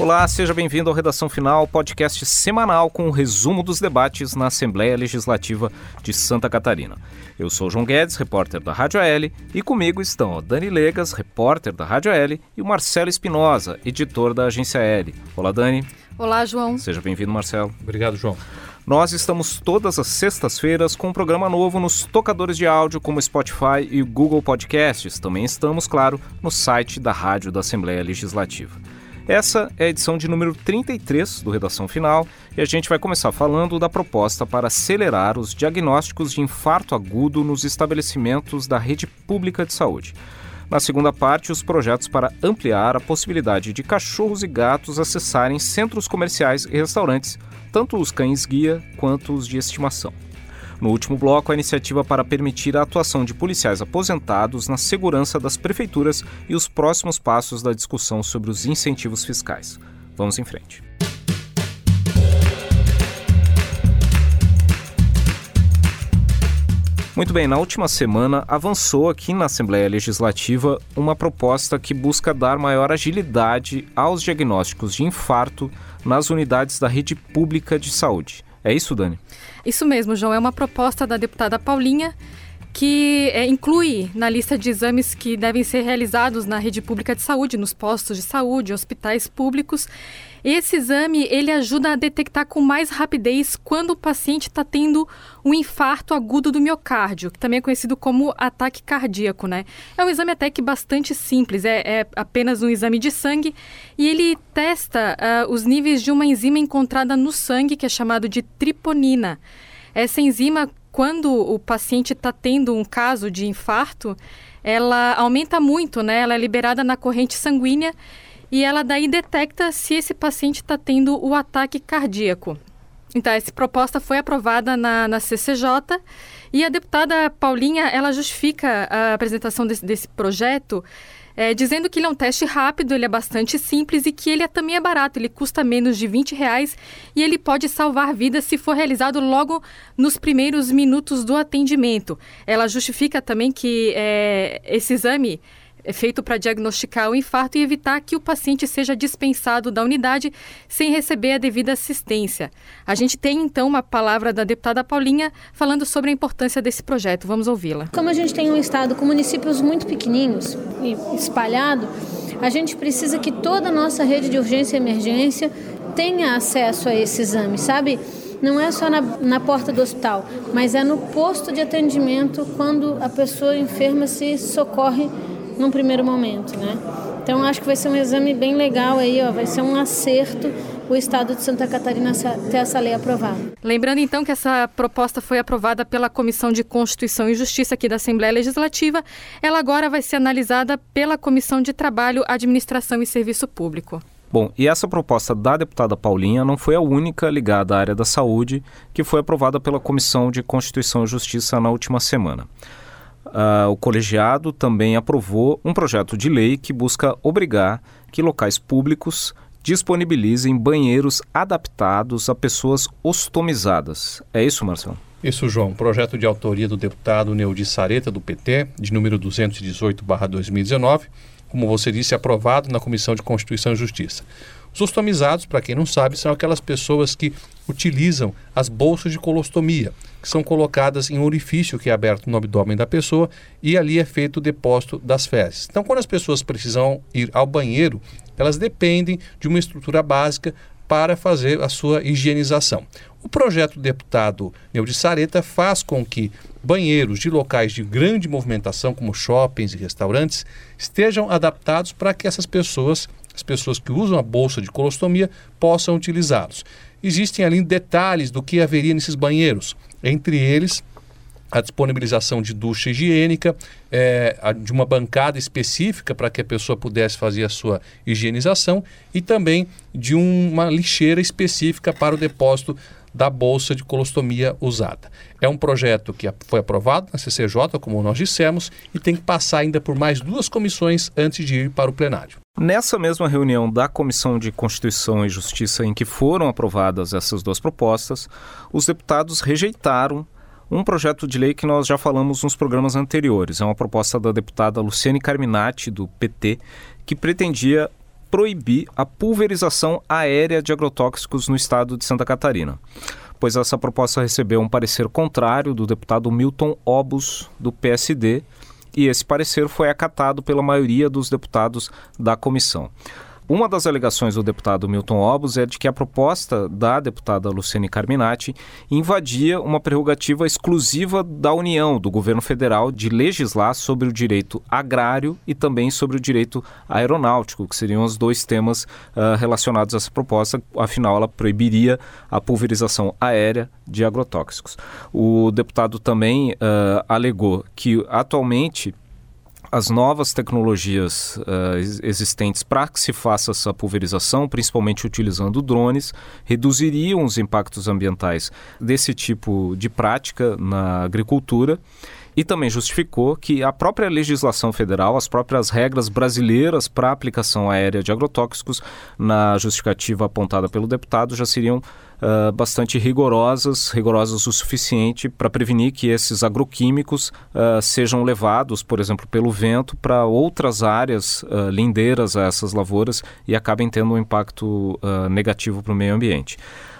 Olá, seja bem-vindo ao Redação Final, podcast semanal com o resumo dos debates na Assembleia Legislativa de Santa Catarina. Eu sou João Guedes, repórter da Rádio AL, e comigo estão Dani Legas, repórter da Rádio AL, e o Marcelo Espinosa, editor da agência AL. Olá, Dani. Olá, João. Seja bem-vindo, Marcelo. Obrigado, João. Nós estamos todas as sextas-feiras com um programa novo nos tocadores de áudio como Spotify e Google Podcasts. Também estamos, claro, no site da Rádio da Assembleia Legislativa. Essa é a edição de número 33 do Redação Final e a gente vai começar falando da proposta para acelerar os diagnósticos de infarto agudo nos estabelecimentos da rede pública de saúde. Na segunda parte, os projetos para ampliar a possibilidade de cachorros e gatos acessarem centros comerciais e restaurantes, tanto os cães-guia quanto os de estimação. No último bloco, a iniciativa para permitir a atuação de policiais aposentados na segurança das prefeituras e os próximos passos da discussão sobre os incentivos fiscais. Vamos em frente. Muito bem, na última semana avançou aqui na Assembleia Legislativa uma proposta que busca dar maior agilidade aos diagnósticos de infarto nas unidades da rede pública de saúde. É isso, Dani? Isso mesmo, João. É uma proposta da deputada Paulinha que é, inclui na lista de exames que devem ser realizados na rede pública de saúde, nos postos de saúde, hospitais públicos. Esse exame ele ajuda a detectar com mais rapidez quando o paciente está tendo um infarto agudo do miocárdio, que também é conhecido como ataque cardíaco, né? É um exame até que bastante simples, é, é apenas um exame de sangue e ele testa uh, os níveis de uma enzima encontrada no sangue que é chamado de triponina. Essa enzima quando o paciente está tendo um caso de infarto, ela aumenta muito, né? Ela é liberada na corrente sanguínea e ela daí detecta se esse paciente está tendo o ataque cardíaco. Então, essa proposta foi aprovada na, na CCJ e a deputada Paulinha, ela justifica a apresentação desse, desse projeto é, dizendo que ele é um teste rápido, ele é bastante simples e que ele é, também é barato, ele custa menos de 20 reais e ele pode salvar vidas se for realizado logo nos primeiros minutos do atendimento. Ela justifica também que é, esse exame é feito para diagnosticar o infarto e evitar que o paciente seja dispensado da unidade sem receber a devida assistência. A gente tem então uma palavra da deputada Paulinha falando sobre a importância desse projeto. Vamos ouvi-la. Como a gente tem um estado com municípios muito pequeninos e espalhado, a gente precisa que toda a nossa rede de urgência e emergência tenha acesso a esse exame, sabe? Não é só na, na porta do hospital, mas é no posto de atendimento quando a pessoa enferma se socorre num primeiro momento, né? Então acho que vai ser um exame bem legal aí, ó, vai ser um acerto o Estado de Santa Catarina ter essa lei aprovada. Lembrando então que essa proposta foi aprovada pela Comissão de Constituição e Justiça aqui da Assembleia Legislativa, ela agora vai ser analisada pela Comissão de Trabalho, Administração e Serviço Público. Bom, e essa proposta da deputada Paulinha não foi a única ligada à área da saúde que foi aprovada pela Comissão de Constituição e Justiça na última semana. Uh, o colegiado também aprovou um projeto de lei que busca obrigar que locais públicos disponibilizem banheiros adaptados a pessoas ostomizadas. É isso, Marcelo? Isso, João. Projeto de autoria do deputado Neudi Sareta, do PT, de número 218-2019, como você disse, aprovado na Comissão de Constituição e Justiça. Os ostomizados, para quem não sabe, são aquelas pessoas que utilizam as bolsas de colostomia, que são colocadas em um orifício que é aberto no abdômen da pessoa e ali é feito o depósito das fezes. Então, quando as pessoas precisam ir ao banheiro, elas dependem de uma estrutura básica para fazer a sua higienização. O projeto do deputado Neudi Sareta faz com que banheiros de locais de grande movimentação, como shoppings e restaurantes, estejam adaptados para que essas pessoas as pessoas que usam a bolsa de colostomia possam utilizá-los. Existem ali detalhes do que haveria nesses banheiros, entre eles a disponibilização de ducha higiênica, é, de uma bancada específica para que a pessoa pudesse fazer a sua higienização e também de uma lixeira específica para o depósito da bolsa de colostomia usada. É um projeto que foi aprovado na CCJ, como nós dissemos, e tem que passar ainda por mais duas comissões antes de ir para o plenário. Nessa mesma reunião da Comissão de Constituição e Justiça, em que foram aprovadas essas duas propostas, os deputados rejeitaram um projeto de lei que nós já falamos nos programas anteriores. É uma proposta da deputada Luciane Carminati, do PT, que pretendia proibir a pulverização aérea de agrotóxicos no estado de Santa Catarina. Pois essa proposta recebeu um parecer contrário do deputado Milton Obus, do PSD, e esse parecer foi acatado pela maioria dos deputados da comissão. Uma das alegações do deputado Milton Obus é de que a proposta da deputada Luciane Carminati invadia uma prerrogativa exclusiva da União, do governo federal, de legislar sobre o direito agrário e também sobre o direito aeronáutico, que seriam os dois temas uh, relacionados a essa proposta. Afinal, ela proibiria a pulverização aérea de agrotóxicos. O deputado também uh, alegou que atualmente as novas tecnologias uh, existentes para que se faça essa pulverização, principalmente utilizando drones, reduziriam os impactos ambientais desse tipo de prática na agricultura. E também justificou que a própria legislação federal, as próprias regras brasileiras para aplicação aérea de agrotóxicos, na justificativa apontada pelo deputado, já seriam uh, bastante rigorosas, rigorosas o suficiente para prevenir que esses agroquímicos uh, sejam levados, por exemplo, pelo vento para outras áreas uh, lindeiras a essas lavouras e acabem tendo um impacto negativo para o meio ambiente.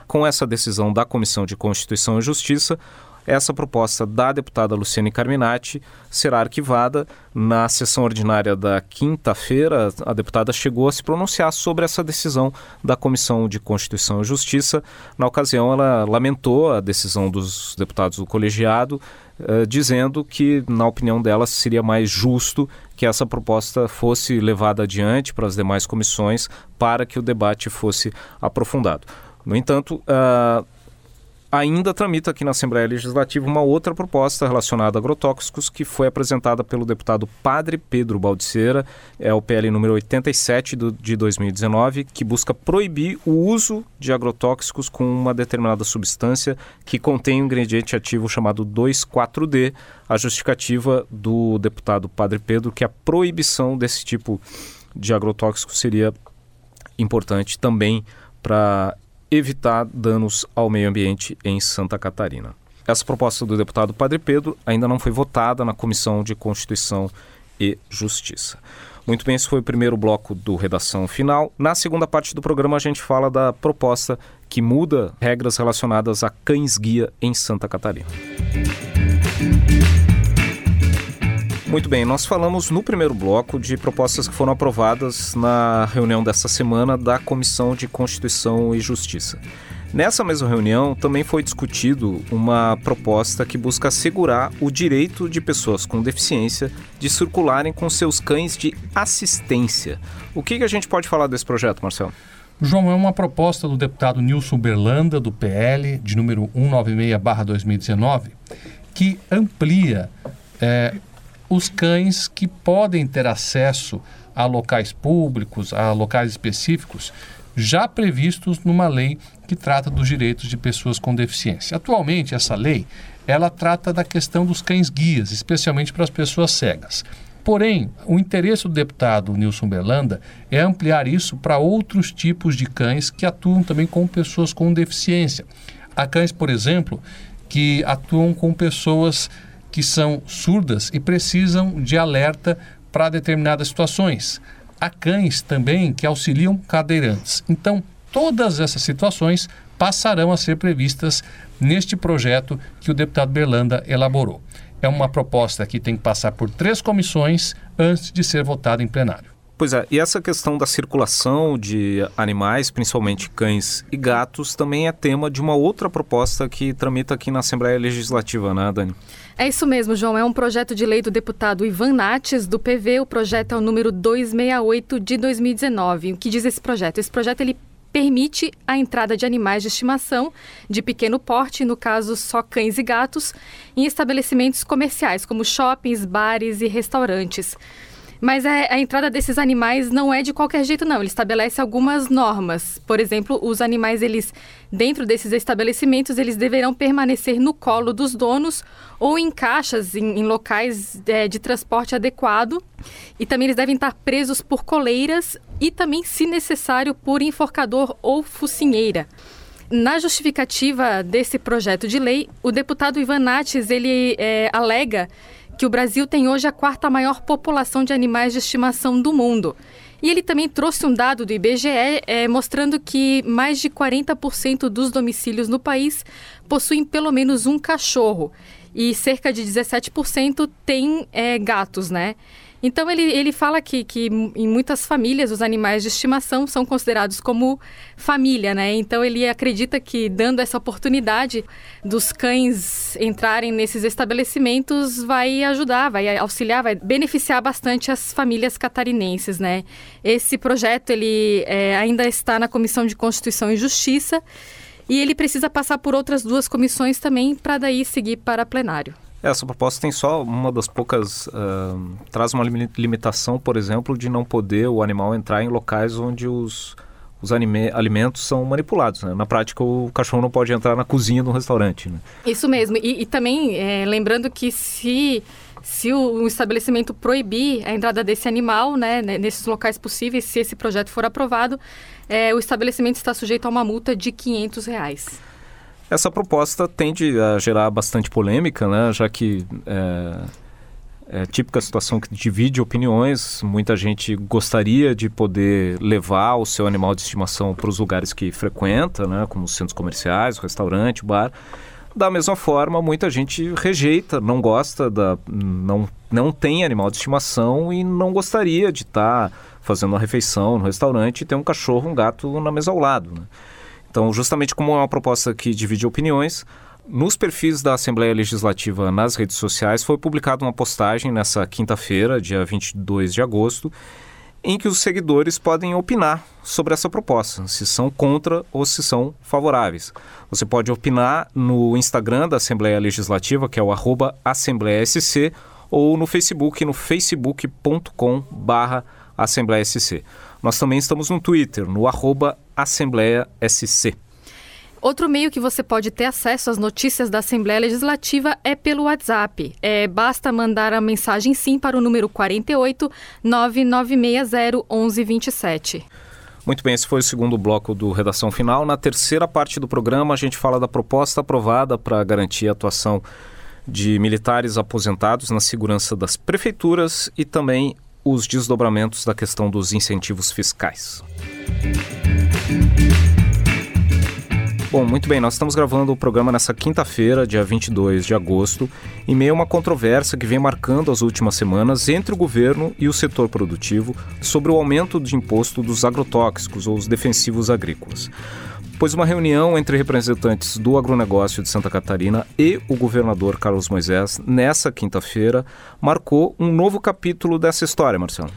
Com essa decisão da Comissão de Constituição e Justiça, essa proposta da deputada Luciane Carminati será arquivada. Na sessão ordinária da quinta-feira, a deputada chegou a se pronunciar sobre essa decisão da Comissão de Constituição e Justiça. Na ocasião, ela lamentou a decisão dos deputados do colegiado, eh, dizendo que, na opinião dela, seria mais justo que essa proposta fosse levada adiante para as demais comissões para que o debate fosse aprofundado. No entanto, uh, ainda tramita aqui na Assembleia Legislativa uma outra proposta relacionada a agrotóxicos que foi apresentada pelo deputado Padre Pedro Baldiceira, é o PL número 87 do, de 2019, que busca proibir o uso de agrotóxicos com uma determinada substância que contém um ingrediente ativo chamado 2,4-D. A justificativa do deputado Padre Pedro que a proibição desse tipo de agrotóxico seria importante também para evitar danos ao meio ambiente em Santa Catarina. Essa proposta do deputado Padre Pedro ainda não foi votada na Comissão de Constituição e Justiça. Muito bem, esse foi o primeiro bloco do Redação Final. Na segunda parte do programa, a gente fala da proposta que muda regras relacionadas a cães-guia em Santa Catarina. Muito bem, nós falamos no primeiro bloco de propostas que foram aprovadas na reunião desta semana da Comissão de Constituição e Justiça. Nessa mesma reunião também foi discutido uma proposta que busca assegurar o direito de pessoas com deficiência de circularem com seus cães de assistência. O que, que a gente pode falar desse projeto, Marcelo? João, é uma proposta do deputado Nilson Berlanda, do PL, de número 196-2019, que amplia é, os cães que podem ter acesso a locais públicos, a locais específicos, já previstos numa lei que trata dos direitos de pessoas com deficiência. Atualmente, essa lei, ela trata da questão dos cães guias, especialmente para as pessoas cegas. Porém, o interesse do deputado Nilson Berlanda é ampliar isso para outros tipos de cães que atuam também com pessoas com deficiência. Há cães, por exemplo, que atuam com pessoas que são surdas e precisam de alerta para determinadas situações. Há cães também que auxiliam cadeirantes. Então, todas essas situações passarão a ser previstas neste projeto que o deputado Berlanda elaborou. É uma proposta que tem que passar por três comissões antes de ser votada em plenário. Pois é, e essa questão da circulação de animais, principalmente cães e gatos, também é tema de uma outra proposta que tramita aqui na Assembleia Legislativa, né, Dani? É isso mesmo, João. É um projeto de lei do deputado Ivan Nates, do PV. O projeto é o número 268 de 2019. O que diz esse projeto? Esse projeto ele permite a entrada de animais de estimação de pequeno porte, no caso só cães e gatos, em estabelecimentos comerciais, como shoppings, bares e restaurantes. Mas a, a, entrada desses animais não é de qualquer jeito, não. Ele estabelece algumas normas. Por exemplo, os animais, eles, dentro desses estabelecimentos, eles deverão permanecer no colo dos donos ou em caixas, em, em locais é, de transporte adequado. E também eles devem estar presos por coleiras e também, se necessário, por enforcador ou focinheira. Na justificativa desse projeto de lei, o deputado Ivan Nates, ele é, alega que o Brasil tem hoje a quarta maior população de animais de estimação do mundo. E ele também trouxe um dado do IBGE é, mostrando que mais de 40% dos domicílios no país possuem pelo menos um cachorro e cerca de 17% têm é, gatos, né? Então ele, ele fala que, que em muitas famílias os animais de estimação são considerados como família, né? Então ele acredita que dando essa oportunidade dos cães entrarem nesses estabelecimentos vai ajudar, vai auxiliar, vai beneficiar bastante as famílias catarinenses, né? Esse projeto ele é, ainda está na Comissão de Constituição e Justiça e ele precisa passar por outras duas comissões também para daí seguir para plenário. Essa proposta tem só uma das poucas. Uh, traz uma limitação, por exemplo, de não poder o animal entrar em locais onde os, os anime, alimentos são manipulados. Né? Na prática, o cachorro não pode entrar na cozinha do restaurante. Né? Isso mesmo. E, e também, é, lembrando que se, se o, o, estabelecimento proibir a entrada desse animal né, nesses locais possíveis, se esse projeto for aprovado, é, o estabelecimento está sujeito a uma multa de 500 reais. Essa proposta tende a gerar bastante polêmica, né, já que é, é típica situação que divide opiniões. Muita gente gostaria de poder levar o seu animal de estimação para os lugares que frequenta, né, como os centros comerciais, restaurante, bar. Da mesma forma, muita gente rejeita, não gosta da, não, não tem animal de estimação e não gostaria de estar tá fazendo uma refeição no restaurante e ter um cachorro, um gato na mesa ao lado. Né? Então, justamente como é uma proposta que divide opiniões, nos perfis da Assembleia Legislativa nas redes sociais foi publicada uma postagem nessa quinta-feira, dia 22 de agosto, em que os seguidores podem opinar sobre essa proposta, se são contra ou se são favoráveis. Você pode opinar no Instagram da Assembleia Legislativa, que é o arroba AssembleiaSC, ou no Facebook, no facebook.com barra. Nós também estamos no Twitter, no arroba Assembleia SC. Outro meio que você pode ter acesso às notícias da Assembleia Legislativa é pelo WhatsApp. É, basta mandar a mensagem sim para o número 48 9960 1127. Muito bem, esse foi o segundo bloco do Redação Final. Na terceira parte do programa, a gente fala da proposta aprovada para garantir a atuação de militares aposentados na segurança das prefeituras e também os desdobramentos da questão dos incentivos fiscais. Bom, muito bem, nós estamos gravando o programa nessa quinta-feira, dia 22 de agosto, em meio a uma controvérsia que vem marcando as últimas semanas entre o governo e o setor produtivo sobre o aumento de imposto dos agrotóxicos ou os defensivos agrícolas pois uma reunião entre representantes do agronegócio de Santa Catarina e o governador Carlos Moisés, nessa quinta-feira, marcou um novo capítulo dessa história, Marcelo.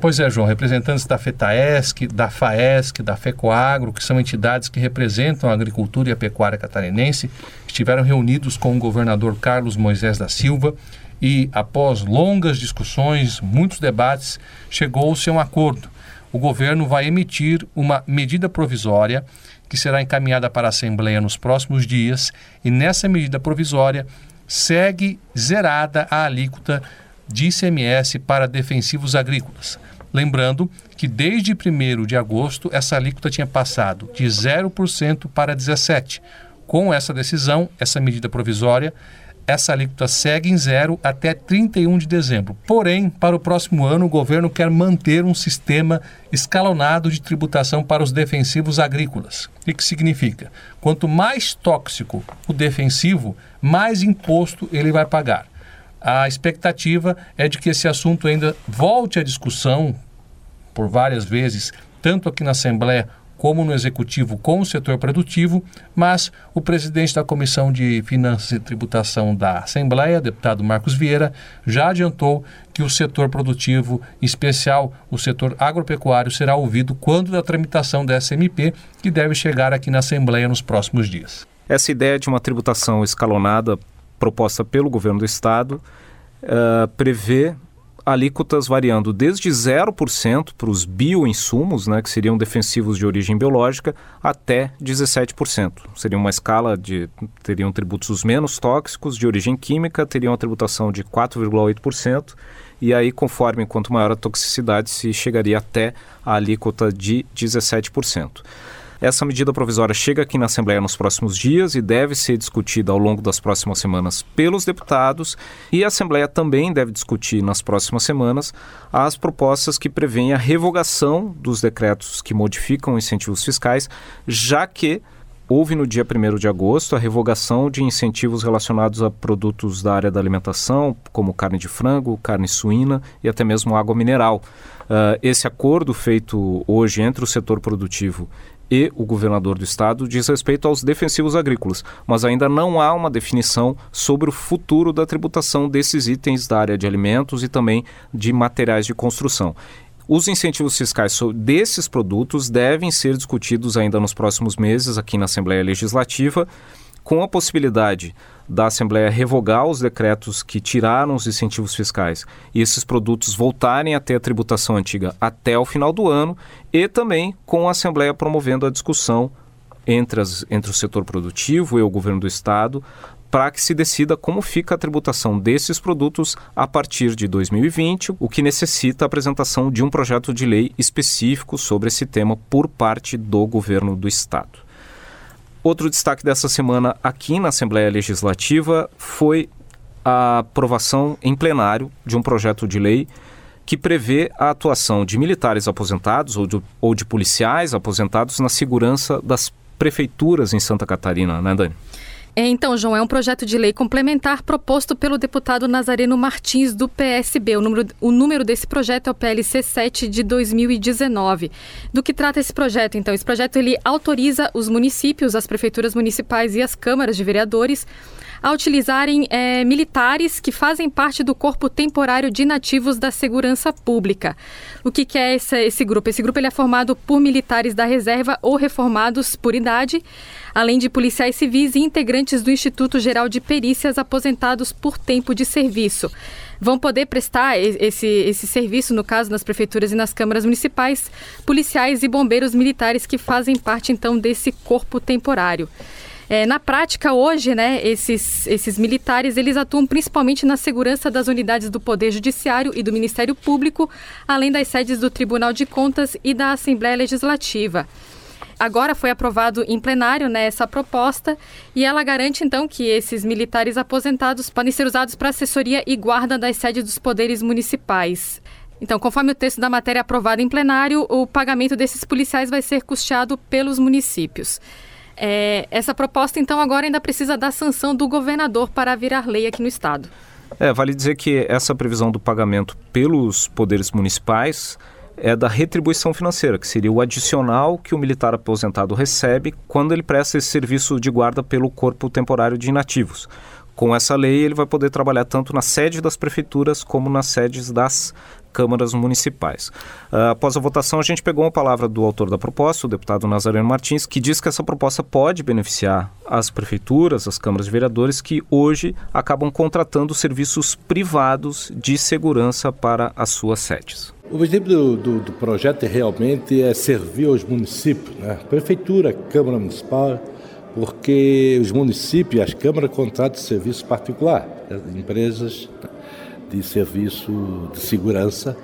Pois é, João, representantes da FETAESC, da FAESC, da FECOAGRO, que são entidades que representam a agricultura e a pecuária catarinense, estiveram reunidos com o governador Carlos Moisés da Silva e, após longas discussões, muitos debates, chegou-se a um acordo. O governo vai emitir uma medida provisória que será encaminhada para a Assembleia nos próximos dias, e nessa medida provisória segue zerada a alíquota de ICMS para defensivos agrícolas. Lembrando que desde 1 de agosto essa alíquota tinha passado de 0% para 17%. Com essa decisão, essa medida provisória, essa alíquota segue em zero até 31 de dezembro. Porém, para o próximo ano, o governo quer manter um sistema escalonado de tributação para os defensivos agrícolas. O que significa? Quanto mais tóxico o defensivo, mais imposto ele vai pagar. A expectativa é de que esse assunto ainda volte à discussão por várias vezes, tanto aqui na Assembleia como no executivo com o setor produtivo, mas o presidente da Comissão de Finanças e Tributação da Assembleia, deputado Marcos Vieira, já adiantou que o setor produtivo, em especial o setor agropecuário, será ouvido quando da tramitação da SMP, que deve chegar aqui na Assembleia nos próximos dias. Essa ideia de uma tributação escalonada proposta pelo governo do Estado uh, prevê alíquotas variando desde 0% para os bioinsumos, né, que seriam defensivos de origem biológica, até 17%. Seria uma escala de. teriam tributos menos tóxicos de origem química, teriam a tributação de 4,8%, e aí, conforme quanto maior a toxicidade, se chegaria até a alíquota de 17%. Essa medida provisória chega aqui na Assembleia nos próximos dias e deve ser discutida ao longo das próximas semanas pelos deputados, e a Assembleia também deve discutir nas próximas semanas as propostas que prevêem a revogação dos decretos que modificam incentivos fiscais, já que houve no dia 1 de agosto a revogação de incentivos relacionados a produtos da área da alimentação, como carne de frango, carne suína e até mesmo água mineral. Uh, esse acordo feito hoje entre o setor produtivo e o governador do estado diz respeito aos defensivos agrícolas, mas ainda não há uma definição sobre o futuro da tributação desses itens da área de alimentos e também de materiais de construção. Os incentivos fiscais desses produtos devem ser discutidos ainda nos próximos meses aqui na Assembleia Legislativa, com a possibilidade da Assembleia revogar os decretos que tiraram os incentivos fiscais e esses produtos voltarem a ter a tributação antiga até o final do ano, e também com a Assembleia promovendo a discussão entre, as, entre o setor produtivo e o governo do Estado para que se decida como fica a tributação desses produtos a partir de 2020, o que necessita a apresentação de um projeto de lei específico sobre esse tema por parte do governo do estado. Outro destaque dessa semana aqui na Assembleia Legislativa foi a aprovação em plenário de um projeto de lei que prevê a atuação de militares aposentados ou de, ou de policiais aposentados na segurança das prefeituras em Santa Catarina, né, Dani? É, então, João, é um projeto de lei complementar proposto pelo deputado Nazareno Martins, do PSB. O número, o número desse projeto é o PLC 7 de 2019. Do que trata esse projeto, então? Esse projeto ele autoriza os municípios, as prefeituras municipais e as câmaras de vereadores a utilizarem é, militares que fazem parte do corpo temporário de nativos da segurança pública. O que, que é esse, esse grupo? Esse grupo ele é formado por militares da reserva ou reformados por idade, além de policiais civis e integrantes do Instituto Geral de Perícias aposentados por tempo de serviço vão poder prestar esse, esse serviço, no caso, nas prefeituras e nas câmaras municipais, policiais e bombeiros militares que fazem parte, então, desse corpo temporário. É, na prática, hoje, né, esses, esses militares eles atuam principalmente na segurança das unidades do Poder Judiciário e do Ministério Público, além das sedes do Tribunal de Contas e da Assembleia Legislativa. Agora foi aprovado em plenário né, essa proposta e ela garante então que esses militares aposentados podem ser usados para assessoria e guarda das sedes dos poderes municipais. Então, conforme o texto da matéria aprovada em plenário, o pagamento desses policiais vai ser custeado pelos municípios. É, essa proposta, então, agora ainda precisa da sanção do governador para virar lei aqui no Estado. É, vale dizer que essa previsão do pagamento pelos poderes municipais é da retribuição financeira, que seria o adicional que o militar aposentado recebe quando ele presta esse serviço de guarda pelo corpo temporário de inativos. Com essa lei, ele vai poder trabalhar tanto na sede das prefeituras como nas sedes das câmaras municipais. Uh, após a votação, a gente pegou uma palavra do autor da proposta, o deputado Nazareno Martins, que diz que essa proposta pode beneficiar as prefeituras, as câmaras de vereadores, que hoje acabam contratando serviços privados de segurança para as suas sedes. O objetivo do, do, do projeto é realmente é servir aos municípios, né? prefeitura, Câmara Municipal, porque os municípios, as câmaras contratam serviço particular, empresas de serviço de segurança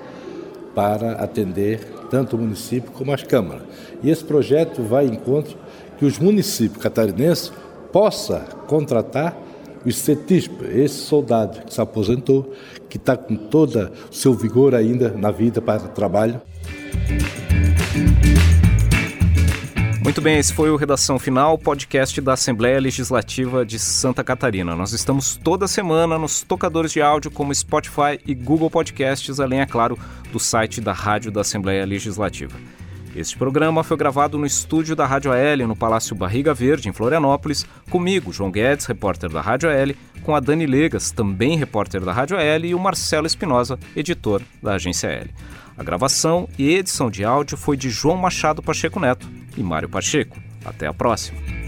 para atender tanto o município como as câmaras. E esse projeto vai em encontro que os municípios catarinenses possam contratar os CETISP, esse soldado que se aposentou, que está com todo o seu vigor ainda na vida para o trabalho. Muito bem, esse foi o Redação Final, podcast da Assembleia Legislativa de Santa Catarina. Nós estamos toda semana nos tocadores de áudio como Spotify e Google Podcasts, além, é claro, do site da Rádio da Assembleia Legislativa. Este programa foi gravado no estúdio da Rádio AL, no Palácio Barriga Verde, em Florianópolis, comigo, João Guedes, repórter da Rádio AL, com a Dani Legas, também repórter da Rádio AL, e o Marcelo Espinosa, editor da Agência AL. A gravação e edição de áudio foi de João Machado Pacheco Neto e Mário Pacheco. Até a próxima.